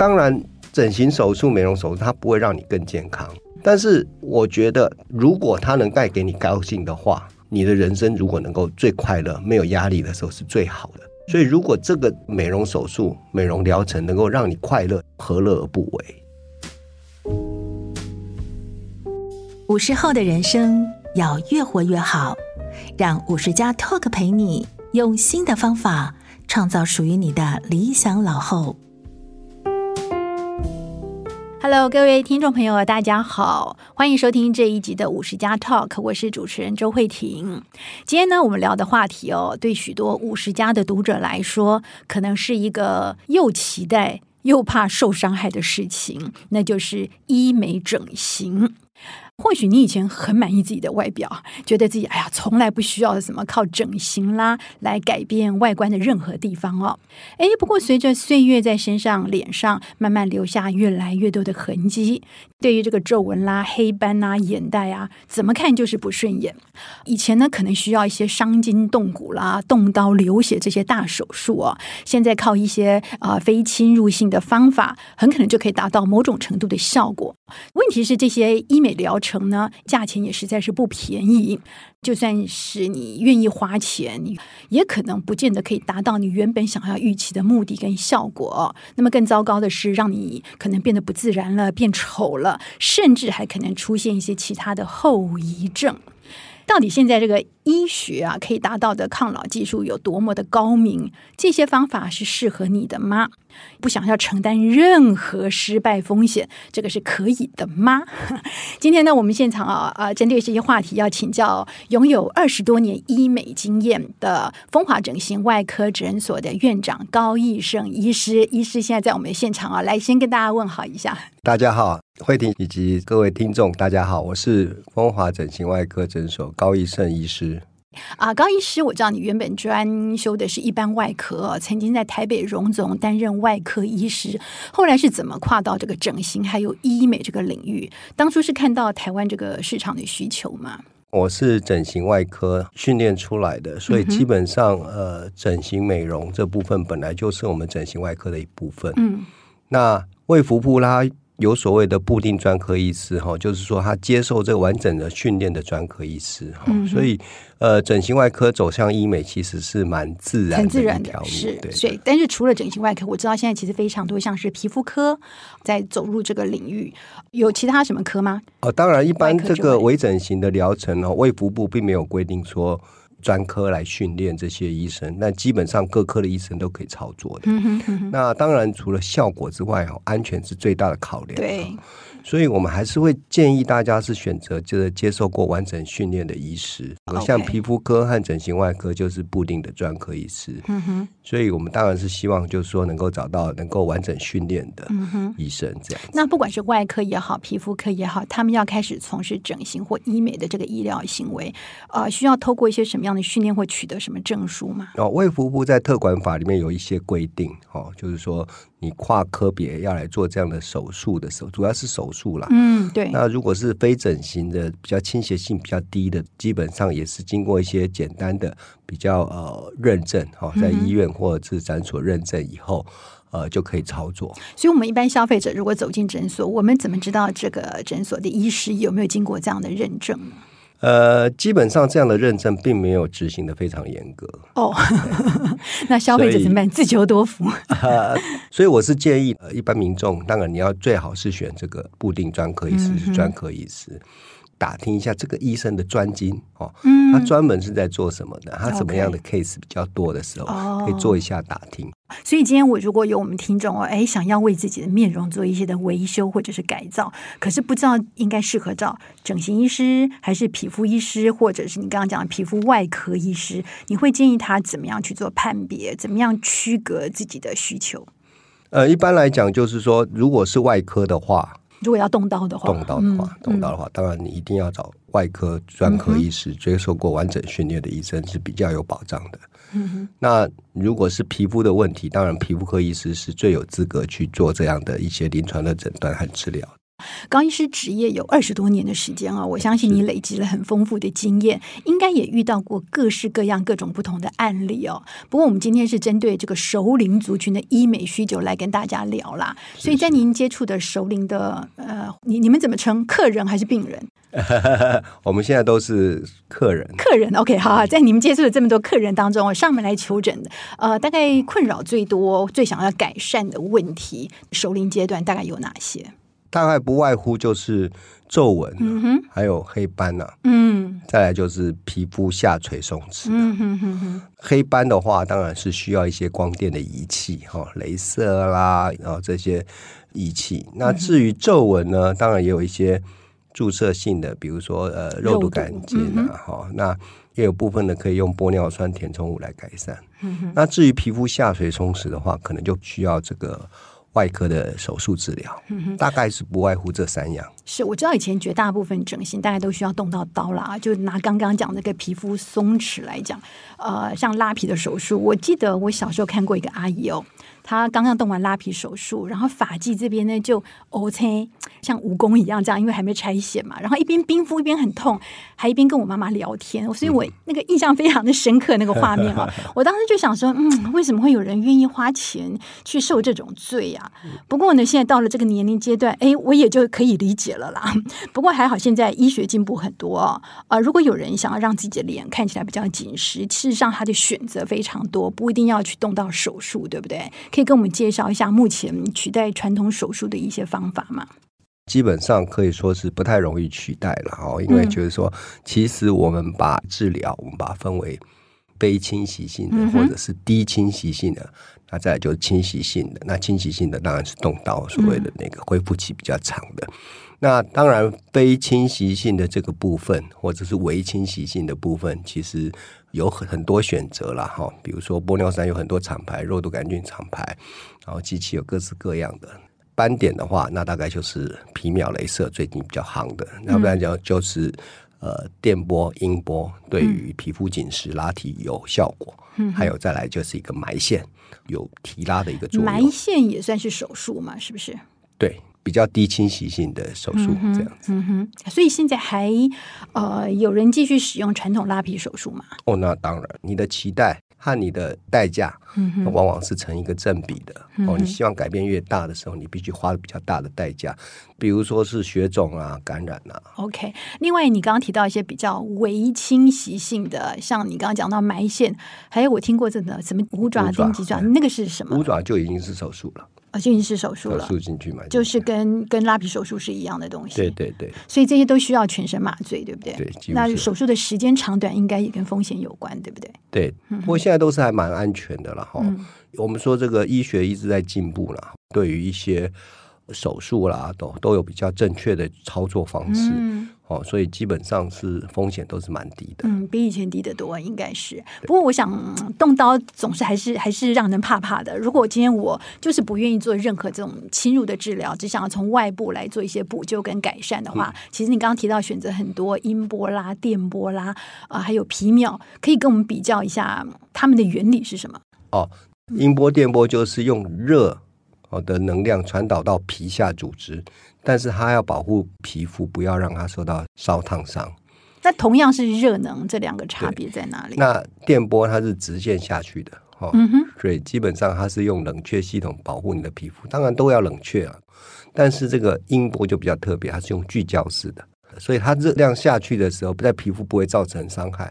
当然，整形手术、美容手术它不会让你更健康，但是我觉得，如果它能带给你高兴的话，你的人生如果能够最快乐、没有压力的时候是最好的。所以，如果这个美容手术、美容疗程能够让你快乐，何乐而不为？五十后的人生要越活越好，让五十加 Talk 陪你用新的方法创造属于你的理想老后。Hello，各位听众朋友，大家好，欢迎收听这一集的五十加 Talk，我是主持人周慧婷。今天呢，我们聊的话题哦，对许多五十加的读者来说，可能是一个又期待又怕受伤害的事情，那就是医美整形。或许你以前很满意自己的外表，觉得自己哎呀，从来不需要什么靠整形啦来改变外观的任何地方哦。哎，不过随着岁月在身上、脸上慢慢留下越来越多的痕迹，对于这个皱纹啦、黑斑啊、眼袋啊，怎么看就是不顺眼。以前呢，可能需要一些伤筋动骨啦、动刀流血这些大手术哦，现在靠一些啊、非侵入性的方法，很可能就可以达到某种程度的效果。问题是这些医美疗程成呢，价钱也实在是不便宜。就算是你愿意花钱，你也可能不见得可以达到你原本想要预期的目的跟效果。那么更糟糕的是，让你可能变得不自然了，变丑了，甚至还可能出现一些其他的后遗症。到底现在这个医学啊，可以达到的抗老技术有多么的高明？这些方法是适合你的吗？不想要承担任何失败风险，这个是可以的吗？今天呢，我们现场啊啊，针对这些话题，要请教拥有二十多年医美经验的风华整形外科诊所的院长高义胜医师。医师现在在我们现场啊，来先跟大家问好一下。大家好。慧婷以及各位听众，大家好，我是风华整形外科诊所高义胜医师。啊，高医师，我知道你原本专修的是一般外科，曾经在台北荣总担任外科医师，后来是怎么跨到这个整形还有医美这个领域？当初是看到台湾这个市场的需求吗？我是整形外科训练出来的，所以基本上，嗯、呃，整形美容这部分本来就是我们整形外科的一部分。嗯，那卫福部啦。有所谓的固定专科医师哈，就是说他接受这个完整的训练的专科医师哈，嗯、所以呃，整形外科走向医美其实是蛮自然的，很自然的，是对。所以，但是除了整形外科，我知道现在其实非常多像是皮肤科在走入这个领域，有其他什么科吗？哦，当然，一般这个微整形的疗程哦，卫福部并没有规定说。专科来训练这些医生，那基本上各科的医生都可以操作的。那当然，除了效果之外，哦，安全是最大的考量。对。所以我们还是会建议大家是选择就是接受过完整训练的医师.像皮肤科和整形外科就是固定的专科医师。嗯哼，所以我们当然是希望就是说能够找到能够完整训练的医生这样。那不管是外科也好，皮肤科也好，他们要开始从事整形或医美的这个医疗行为，呃，需要透过一些什么样的训练或取得什么证书吗？哦，卫福部在特管法里面有一些规定，哦，就是说。你跨科别要来做这样的手术的时候，主要是手术啦。嗯，对。那如果是非整形的，比较倾斜性比较低的，基本上也是经过一些简单的比较呃认证哈，在医院或者是诊所认证以后，呃就可以操作。所以，我们一般消费者如果走进诊所，我们怎么知道这个诊所的医师有没有经过这样的认证呢？呃，基本上这样的认证并没有执行的非常严格哦。那消费者怎么办？自求多福。呃，所以我是建议，呃，一般民众当然你要最好是选这个固定专科医师，是专科医师。打听一下这个医生的专精哦，嗯，他专门是在做什么的，他什么样的 case 比较多的时候，哦可以做一下打听。所以今天我如果有我们听众哦，哎，想要为自己的面容做一些的维修或者是改造，可是不知道应该适合找整形医师还是皮肤医师，或者是你刚刚讲的皮肤外科医师，你会建议他怎么样去做判别，怎么样区隔自己的需求？呃，一般来讲就是说，如果是外科的话，如果要动刀的话，动刀的话，嗯、动刀的话，当然你一定要找外科专科医师，接受过完整训练的医生是比较有保障的。嗯哼，那如果是皮肤的问题，当然皮肤科医师是最有资格去做这样的一些临床的诊断和治疗。高医师职业有二十多年的时间啊，我相信你累积了很丰富的经验，应该也遇到过各式各样、各种不同的案例哦。不过我们今天是针对这个熟龄族群的医美需求来跟大家聊啦。所以在您接触的熟龄的呃，你你们怎么称客人还是病人？我们现在都是客人。客人，OK，好，好，在你们接触的这么多客人当中，上门来求诊的，呃，大概困扰最多、最想要改善的问题，熟龄阶段大概有哪些？大概不外乎就是皱纹，嗯，还有黑斑呐、啊，嗯，再来就是皮肤下垂松弛。嗯哼哼哼，黑斑的话，当然是需要一些光电的仪器，哈，镭射啦，然后这些仪器。那至于皱纹呢，当然也有一些注射性的，比如说呃肉毒杆菌啊，哈、嗯，那也有部分的可以用玻尿酸填充物来改善。嗯哼，那至于皮肤下垂松弛的话，可能就需要这个。外科的手术治疗，嗯，大概是不外乎这三样。是，我知道以前绝大部分整形大概都需要动到刀啦。就拿刚刚讲那个皮肤松弛来讲，呃，像拉皮的手术，我记得我小时候看过一个阿姨哦。他刚刚动完拉皮手术，然后发际这边呢就 OK，，像蜈蚣一样这样，因为还没拆线嘛。然后一边冰敷一边很痛，还一边跟我妈妈聊天，所以我那个印象非常的深刻那个画面啊。我当时就想说，嗯，为什么会有人愿意花钱去受这种罪呀？不过呢，现在到了这个年龄阶段，哎，我也就可以理解了啦。不过还好，现在医学进步很多啊。呃，如果有人想要让自己的脸看起来比较紧实，事实上他的选择非常多，不一定要去动到手术，对不对？可以跟我们介绍一下目前取代传统手术的一些方法吗？基本上可以说是不太容易取代了哦，因为就是说，其实我们把治疗，我们把它分为非侵袭性的或者是低侵袭性的，那再来就是侵袭性的。那侵袭性的当然是动刀，所谓的那个恢复期比较长的。那当然，非侵袭性的这个部分，或者是微侵袭性的部分，其实有很很多选择了哈。比如说玻尿酸有很多厂牌，肉毒杆菌厂牌，然后机器有各式各样的。斑点的话，那大概就是皮秒镭射最近比较夯的。要不然讲就是呃电波、音波对于皮肤紧实拉提有效果。嗯，还有再来就是一个埋线有提拉的一个作用。埋线也算是手术嘛？是不是？对。比较低侵袭性的手术这样子，嗯哼，所以现在还呃有人继续使用传统拉皮手术吗？哦，那当然，你的期待和你的代价，嗯，往往是成一个正比的。哦，你希望改变越大的时候，你必须花比较大的代价，比如说是血肿啊、感染啊。OK，另外你刚刚提到一些比较微侵袭性的，像你刚刚讲到埋线，还有我听过这个什么五爪钉鸡爪，那个是什么？五爪就已经是手术了。啊，就已经是手术了，手术进去嘛，就是跟跟拉皮手术是一样的东西。对对对，所以这些都需要全身麻醉，对不对？对。那手术的时间长短应该也跟风险有关，对不对？对。不过现在都是还蛮安全的了哈。嗯。我们说这个医学一直在进步了，对于一些手术啦，都都有比较正确的操作方式。嗯。哦，所以基本上是风险都是蛮低的，嗯，比以前低得多，应该是。不过我想动刀总是还是还是让人怕怕的。如果今天我就是不愿意做任何这种侵入的治疗，只想要从外部来做一些补救跟改善的话，嗯、其实你刚刚提到选择很多音波啦、电波啦，啊、呃，还有皮秒，可以跟我们比较一下它们的原理是什么？哦，音波、电波就是用热哦的能量传导到皮下组织。但是它要保护皮肤，不要让它受到烧烫伤。那同样是热能，这两个差别在哪里？那电波它是直线下去的，哦，嗯哼，所以基本上它是用冷却系统保护你的皮肤，当然都要冷却啊。但是这个音波就比较特别，它是用聚焦式的，所以它热量下去的时候，在皮肤不会造成伤害。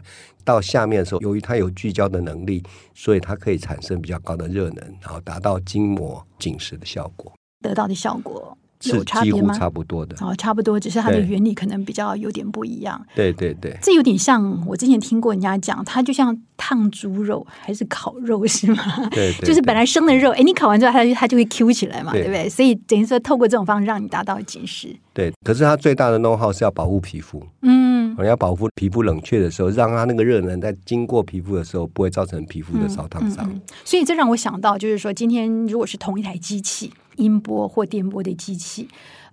到下面的时候，由于它有聚焦的能力，所以它可以产生比较高的热能，然后达到筋膜紧实的效果。得到的效果。有差别吗？差不多的哦，差不多，只是它的原理可能比较有点不一样。对对对，这有点像我之前听过人家讲，它就像烫猪肉还是烤肉是吗？对，对，对，就是本来生的肉，哎，你烤完之后它就它就会 Q 起来嘛，对，对不对？所以等于说透过这种方式让你达到紧实。对，可是它最大的 know-how 是要保护皮肤，嗯，我要保护皮肤冷却的时候，让它那个热能在经过皮肤的时候不会造成皮肤的烧烫伤。嗯嗯嗯。所以这让我想到，就是说今天如果是同一台机器，音波或电波的机器。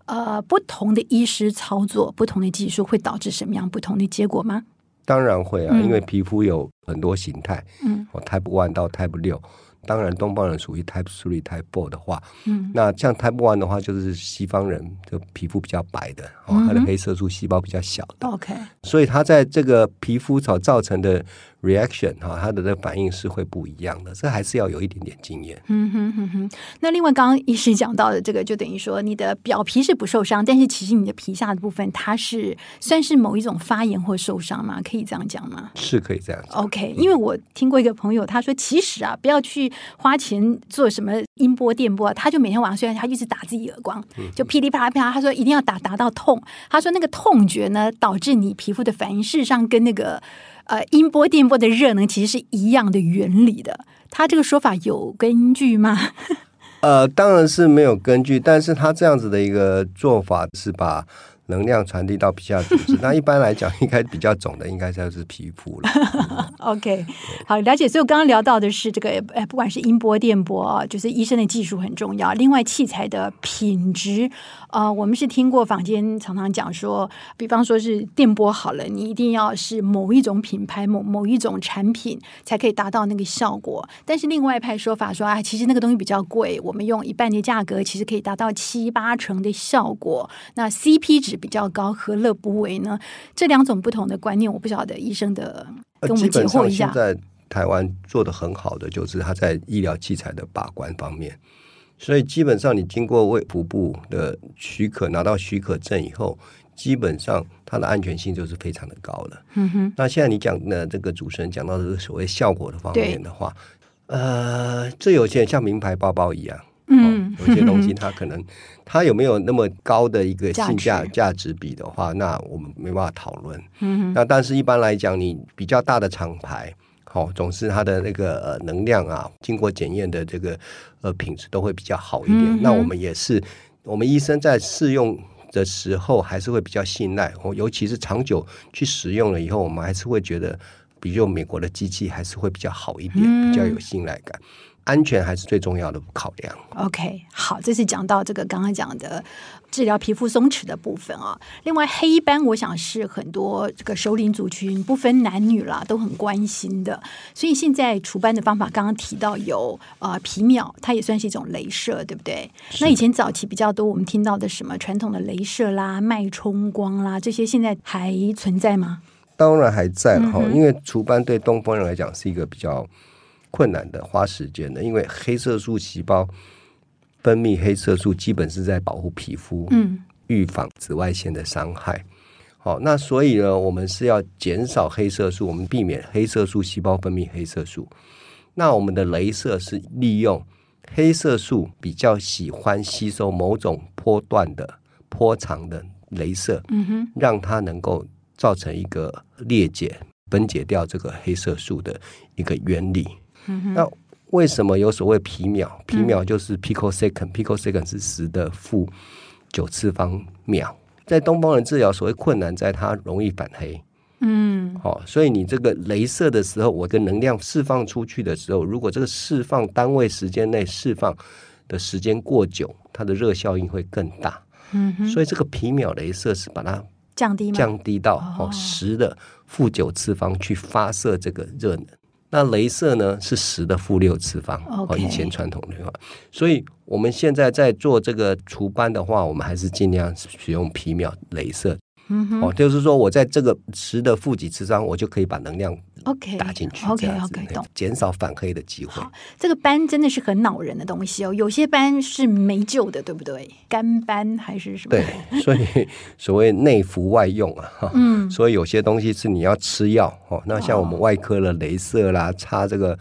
呃，不同的医师操作，不同的技术，会导致什么样不同的结果吗？当然会啊，嗯、因为皮肤有很多形态，嗯，Type One 到 Type 六，当然东方人属于 Type Three、Type Four 的话，嗯，那像 Type One 的话，就是西方人的皮肤比较白的，哦，他的黑色素细胞比较小的，OK，所以他在这个皮肤所造成的。Reaction 哈，它的这个反应是会不一样的，这还是要有一点点经验。嗯哼哼哼。那另外，刚刚医师讲到的这个，就等于说你的表皮是不受伤，但是其实你的皮下的部分，它是算是某一种发炎或受伤吗？可以这样讲吗？是可以这样讲。OK，因为我听过一个朋友，他说其实啊，不要去花钱做什么音波、电波，他就每天晚上睡觉，他一直打自己耳光，就噼里啪啦啪啦。他说一定要打打到痛。他说那个痛觉呢，导致你皮肤的反应，事实上跟那个。呃，音波、电波的热能其实是一样的原理的，他这个说法有根据吗？呃，当然是没有根据，但是他这样子的一个做法是把。能量传递到皮下组织，那一般来讲，应该比较肿的应该就是皮肤了。OK，好，了解。所以我刚刚聊到的是这个，呃，不管是音波、电波啊，就是医生的技术很重要。另外，器材的品质，呃，我们是听过坊间常常讲说，比方说是电波好了，你一定要是某一种品牌、某某一种产品才可以达到那个效果。但是另外一派说法说，啊，其实那个东西比较贵，我们用一半的价格，其实可以达到七八成的效果。那 CP 值。比较高，何乐不为呢？这两种不同的观念，我不晓得医生的跟我们解惑一下。现在台湾做的很好的，就是他在医疗器材的把关方面，所以基本上你经过卫福部的许可，拿到许可证以后，基本上它的安全性就是非常的高了。嗯哼。那现在你讲的这个主持人讲到的是所谓效果的方面的话，呃，这有些像名牌包包一样。嗯、哦，有些东西它可能它有没有那么高的一个性价价值比的话，那我们没办法讨论。嗯，那但是一般来讲，你比较大的厂牌，好、哦，总是它的那个呃能量啊，经过检验的这个呃品质都会比较好一点。嗯、那我们也是，我们医生在试用的时候还是会比较信赖。哦，尤其是长久去使用了以后，我们还是会觉得，比如美国的机器还是会比较好一点，嗯、比较有信赖感。安全还是最重要的考量。OK，好，这是讲到这个刚刚讲的治疗皮肤松弛的部分啊。另外，黑斑我想是很多这个首领族群不分男女啦都很关心的。所以现在除斑的方法刚刚提到有呃皮秒，它也算是一种镭射，对不对？那以前早期比较多，我们听到的什么传统的镭射啦、脉冲光啦，这些现在还存在吗？当然还在了哈，嗯、因为除斑对东方人来讲是一个比较。困难的，花时间的，因为黑色素细胞分泌黑色素，基本是在保护皮肤，嗯，预防紫外线的伤害。好，那所以呢，我们是要减少黑色素，我们避免黑色素细胞分泌黑色素。那我们的镭射是利用黑色素比较喜欢吸收某种波段的波长的镭射，嗯哼，让它能够造成一个裂解、分解掉这个黑色素的一个原理。那为什么有所谓皮秒？皮秒就是 picosecond，picosecond、嗯、是十的负九次方秒。在东方人治疗，所谓困难在它容易反黑。嗯，好、哦，所以你这个镭射的时候，我的能量释放出去的时候，如果这个释放单位时间内释放的时间过久，它的热效应会更大。嗯哼，所以这个皮秒镭射是把它降低降低到哦十的负九次方去发射这个热能。那镭射呢是十的负六次方哦.以前传统的话，所以我们现在在做这个除斑的话，我们还是尽量使用皮秒镭射。嗯，哦，就是说我在这个十的负几次方，我就可以把能量 OK 打进去，OK OK 懂，减少反黑的机会。这个斑真的是很恼人的东西哦，有些斑是没救的，对不对？干斑还是什么？对，所以所谓内服外用啊，哈，嗯，所以有些东西是你要吃药哦。那像我们外科的镭射啦，擦这个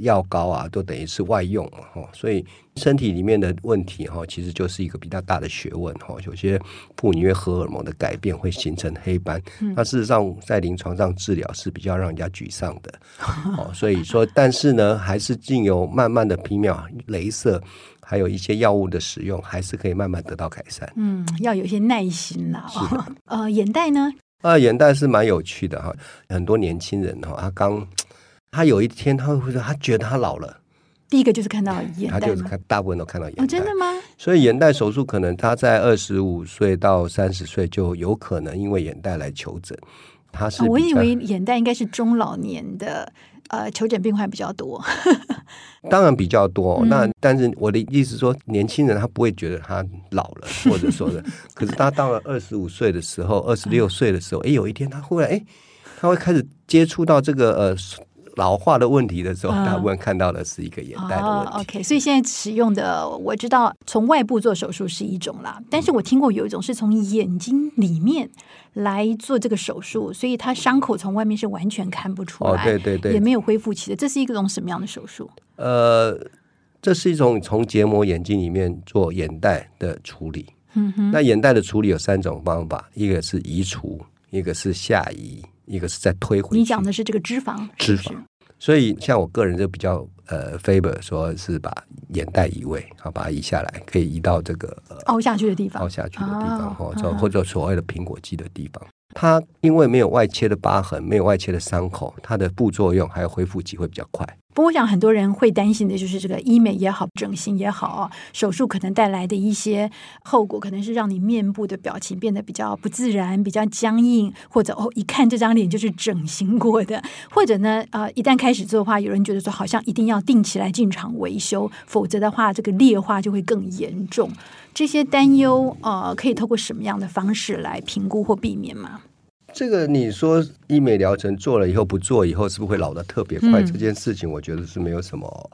药膏啊，都等于是外用嘛，哈，所以身体里面的问题哈，其实就是一个比较大的学问哈。有些妇女因为荷尔蒙的改变会形成黑斑，那事实上在临床上治疗是比较让人家沮丧的，哦，所以说，但是呢，还是经由慢慢的皮秒、镭射，还有一些药物的使用，还是可以慢慢得到改善。嗯，要有一些耐心啦。是，呃，眼袋呢？啊，眼袋是蛮有趣的哈，很多年轻人哈，他刚。他有一天，他会说，他觉得他老了。第一个就是看到眼袋，他就是看，大部分都看到眼袋。哦，真的吗？所以眼袋手术可能他在二十五岁到三十岁就有可能因为眼袋来求诊。他是、哦，我以为眼袋应该是中老年的呃求诊病患比较多。当然比较多，嗯、那但是我的意思说，年轻人他不会觉得他老了，或者说的。可是他到了二十五岁的时候，二十六岁的时候，哎、嗯，有一天他忽然哎，他会开始接触到这个呃。老化的问题的时候，大部分看到的是一个眼袋的问题。哦、OK，所以现在使用的，我知道从外部做手术是一种啦，但是我听过有一种是从眼睛里面来做这个手术，所以它伤口从外面是完全看不出来，哦、对对对，也没有恢复期的。这是一种什么样的手术？呃，这是一种从结膜眼睛里面做眼袋的处理。嗯哼，那眼袋的处理有三种方法，一个是移除，一个是下移。一个是在推回去，你讲的是这个脂肪，脂肪。所以像我个人就比较呃 favor 说是把眼袋移位，好把它移下来，可以移到这个、呃、凹下去的地方，凹下去的地方，或者、哦、或者所谓的苹果肌的地方。它因为没有外切的疤痕，没有外切的伤口，它的副作用还有恢复期会比较快。不过，我想很多人会担心的就是这个医美也好，整形也好，手术可能带来的一些后果，可能是让你面部的表情变得比较不自然、比较僵硬，或者哦，一看这张脸就是整形过的，或者呢，呃，一旦开始做的话，有人觉得说好像一定要定期来进场维修，否则的话，这个劣化就会更严重。这些担忧，呃，可以透过什么样的方式来评估或避免吗？这个你说医美疗程做了以后不做以后是不是会老得特别快？嗯、这件事情我觉得是没有什么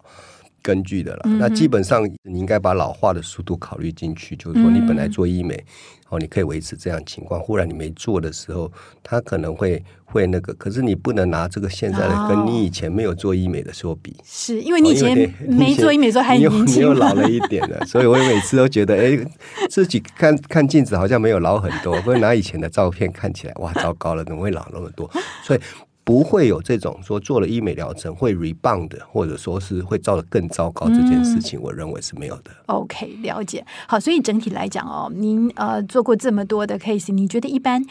根据的了。嗯、那基本上你应该把老化的速度考虑进去，就是说你本来做医美。哦，你可以维持这样情况。忽然你没做的时候，他可能会会那个。可是你不能拿这个现在的跟你以前没有做医美的时候比，哦、是因为你以前 没做医美的时候还年轻，你又老了一点了。所以我每次都觉得，哎，自己看看镜子好像没有老很多，会拿以前的照片看起来，哇，糟糕了，怎么会老那么多？所以。不会有这种说做了医美疗程会 rebound，或者说是会造得更糟糕这件事情，我认为是没有的。嗯、OK，了解。好，所以整体来讲哦，您呃做过这么多的 case，你觉得一般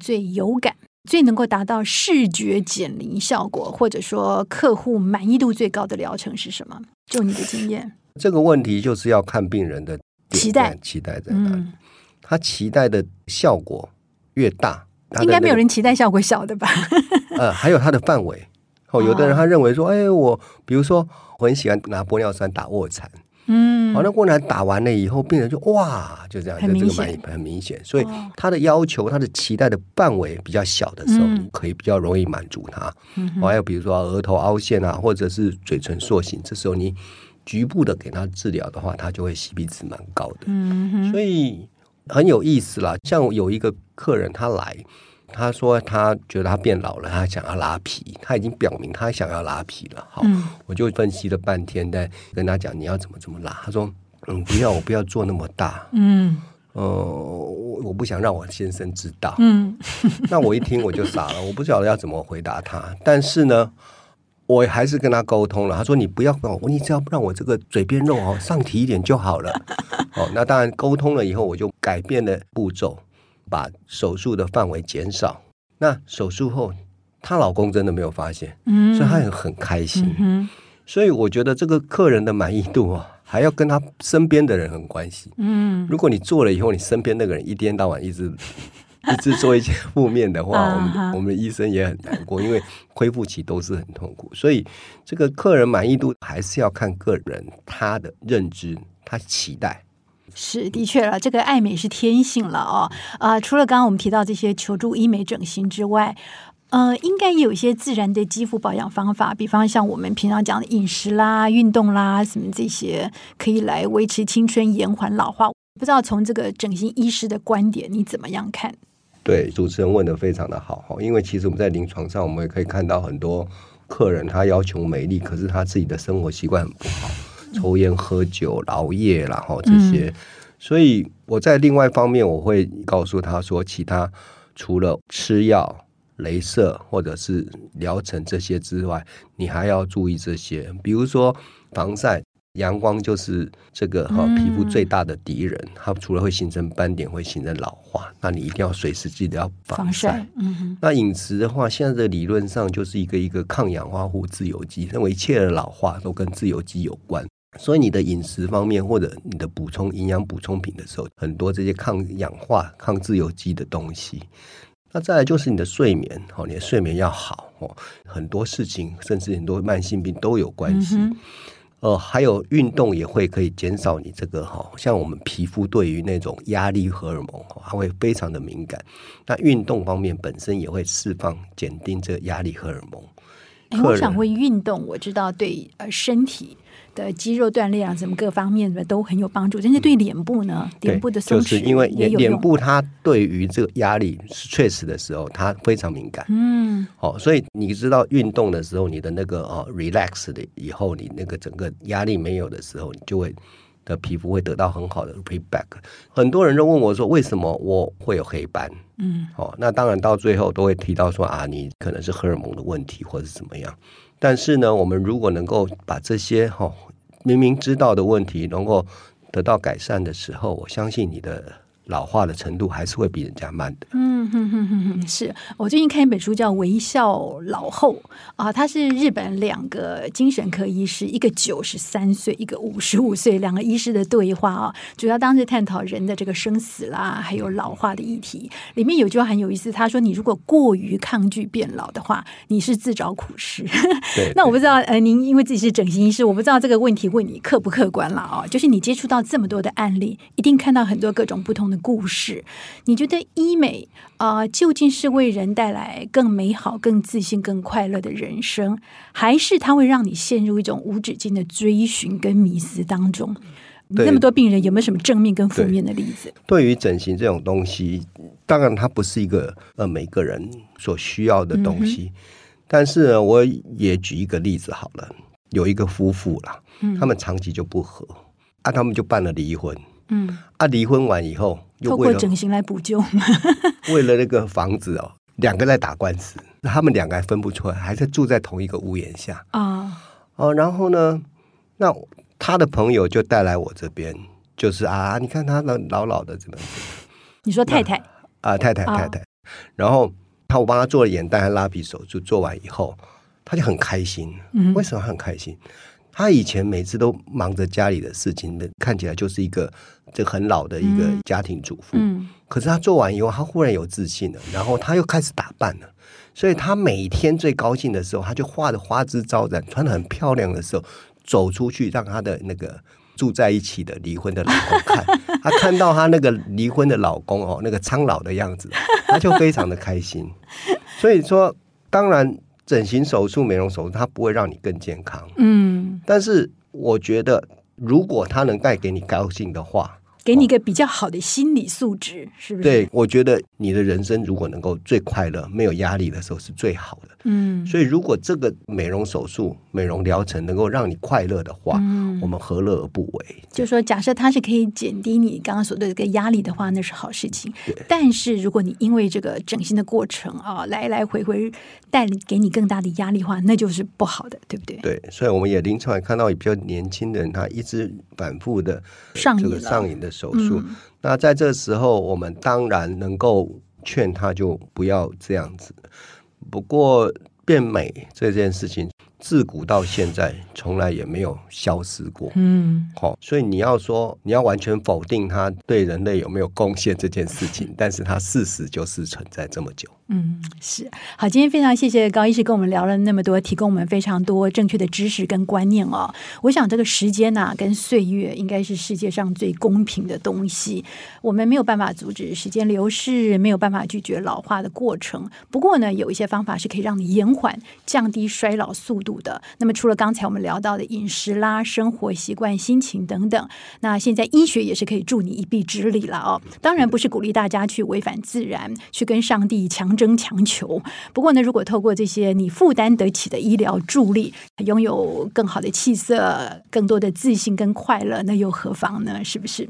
最有感、最能够达到视觉减龄效果，或者说客户满意度最高的疗程是什么？就你的经验，这个问题就是要看病人的期待，期待在哪里？嗯、他期待的效果越大。应该没有人期待效果小的吧？呃，还有它的范围哦。有的人他认为说，哎，我比如说我很喜欢拿玻尿酸打卧蚕，嗯，好，那卧蚕打完了以后，病人就哇，就这样，就这个蛮很明显。所以他的要求，他的期待的范围比较小的时候，你可以比较容易满足他。嗯，还有比如说额头凹陷啊，或者是嘴唇塑形，这时候你局部的给他治疗的话，他就会 CP 值蛮高的。嗯，所以。很有意思啦，像有一个客人他来，他说他觉得他变老了，他想要拉皮，他已经表明他想要拉皮了。好，嗯、我就分析了半天，再跟他讲你要怎么怎么拉。他说：“嗯，不要，我不要做那么大。”嗯，呃，我我不想让我先生知道。嗯，那我一听我就傻了，我不晓得要怎么回答他。但是呢。我还是跟他沟通了，他说：“你不要我，你只要让我这个嘴边肉哦上提一点就好了。”哦，那当然沟通了以后，我就改变了步骤，把手术的范围减少。那手术后，她老公真的没有发现，嗯，所以她也很开心。嗯，所以我觉得这个客人的满意度啊，还要跟他身边的人很关系。嗯，如果你做了以后，你身边那个人一天到晚一直。一直做一些负面的话，我们我们医生也很难过，因为恢复期都是很痛苦，所以这个客人满意度还是要看个人他的认知，他期待。是的确了，这个爱美是天性了哦。啊、呃，除了刚刚我们提到这些求助医美整形之外，呃，应该也有一些自然的肌肤保养方法，比方像我们平常讲的饮食啦、运动啦，什么这些可以来维持青春、延缓老化。不知道从这个整形医师的观点，你怎么样看？对，主持人问的非常的好哈，因为其实我们在临床上，我们也可以看到很多客人他要求美丽，可是他自己的生活习惯很不好，抽烟喝酒、熬夜，然后这些。嗯、所以我在另外一方面，我会告诉他说，其他除了吃药、镭射或者是疗程这些之外，你还要注意这些，比如说防晒。阳光就是这个哈皮肤最大的敌人，嗯、它除了会形成斑点，会形成老化。那你一定要随时记得要防晒。防晒嗯、那饮食的话，现在的理论上就是一个一个抗氧化或自由基，认为一切的老化都跟自由基有关。所以你的饮食方面或者你的补充营养补充品的时候，很多这些抗氧化、抗自由基的东西。那再来就是你的睡眠，哦，你的睡眠要好哦，很多事情甚至很多慢性病都有关系。嗯呃，还有运动也会可以减少你这个哈，像我们皮肤对于那种压力荷尔蒙，它会非常的敏感。那运动方面本身也会释放减低这个压力荷尔蒙。哎，我想问运动，我知道对呃身体。的肌肉锻炼啊，什么各方面的都很有帮助。但是对脸部呢，脸部的松弛就是因为脸部它对于这个压力 stress 的时候，它非常敏感。嗯，哦，所以你知道运动的时候，你的那个哦 relax 的以后，你那个整个压力没有的时候，你就会的皮肤会得到很好的 feedback。很多人都问我说，为什么我会有黑斑？嗯，哦，那当然到最后都会提到说啊，你可能是荷尔蒙的问题，或者是怎么样。但是呢，我们如果能够把这些哈、哦、明明知道的问题能够得到改善的时候，我相信你的。老化的程度还是会比人家慢的。嗯哼哼哼哼，是我最近看一本书叫《微笑老后》啊，他是日本两个精神科医师，一个九十三岁，一个五十五岁，两个医师的对话啊，主要当时探讨人的这个生死啦，还有老化的议题。里面有句话很有意思，他说：“你如果过于抗拒变老的话，你是自找苦吃。”对，那我不知道，呃，您因为自己是整形医师，我不知道这个问题问你客不客观了啊？就是你接触到这么多的案例，一定看到很多各种不同的故事，你觉得医美啊、呃，究竟是为人带来更美好、更自信、更快乐的人生，还是它会让你陷入一种无止境的追寻跟迷思当中？那么多病人有没有什么正面跟负面的例子？对，对于整形这种东西，当然它不是一个呃每个人所需要的东西。嗯、但是呢，我也举一个例子好了，有一个夫妇啦，嗯、他们长期就不和，啊，他们就办了离婚。嗯，啊，离婚完以后，又为了透过整形来补救，为了那个房子哦，两个在打官司，他们两个还分不出来，还是住在同一个屋檐下啊。哦，然后呢，那他的朋友就带来我这边，就是啊，你看他的老老的怎么样？你说太太啊，太太太太，啊、然后他我帮他做了眼袋和拉皮手术，做完以后，他就很开心。嗯，为什么很开心？他以前每次都忙着家里的事情，看起来就是一个这很老的一个家庭主妇。嗯，可是他做完以后，他忽然有自信了，然后他又开始打扮了。所以他每天最高兴的时候，他就画的花枝招展，穿的很漂亮的时候，走出去让他的那个住在一起的离婚的老公看。他看到他那个离婚的老公哦，那个苍老的样子，他就非常的开心。所以说，当然。整形手术、美容手术，它不会让你更健康。嗯，但是我觉得，如果它能带给你高兴的话。给你一个比较好的心理素质，是不是？对，我觉得你的人生如果能够最快乐、没有压力的时候是最好的。嗯，所以如果这个美容手术、美容疗程能够让你快乐的话，嗯，我们何乐而不为？就是说，假设它是可以减低你刚刚说的这个压力的话，那是好事情。对。但是如果你因为这个整形的过程啊，来来回回带给你更大的压力的话，那就是不好的，对不对？对，所以我们也临床看到比较年轻的人，他一直反复的上瘾上瘾的。手术，嗯、那在这时候，我们当然能够劝他就不要这样子。不过，变美这件事情。自古到现在，从来也没有消失过。嗯，好，所以你要说你要完全否定它对人类有没有贡献这件事情，但是它事实就是存在这么久。嗯，是。好，今天非常谢谢高医师跟我们聊了那么多，提供我们非常多正确的知识跟观念哦。我想这个时间呐、跟岁月应该是世界上最公平的东西。我们没有办法阻止时间流逝，没有办法拒绝老化的过程。不过呢，有一些方法是可以让你延缓、降低衰老速度。度的。那么除了刚才我们聊到的饮食啦、生活习惯、心情等等，那现在医学也是可以助你一臂之力了哦。当然不是鼓励大家去违反自然，去跟上帝强争强求。不过呢，如果透过这些你负担得起的医疗助力，拥有更好的气色、更多的自信跟快乐，那又何妨呢？是不是？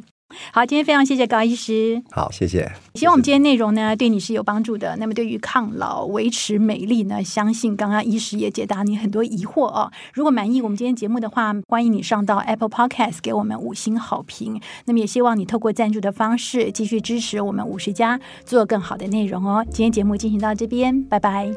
好，今天非常谢谢高医师。好，谢谢。希望我们今天内容呢，对你是有帮助的。那么对于抗老、维持美丽呢，相信刚刚医师也解答你很多疑惑哦。如果满意我们今天节目的话，欢迎你上到 Apple Podcast 给我们五星好评。那么也希望你透过赞助的方式继续支持我们五十家做更好的内容哦。今天节目进行到这边，拜拜。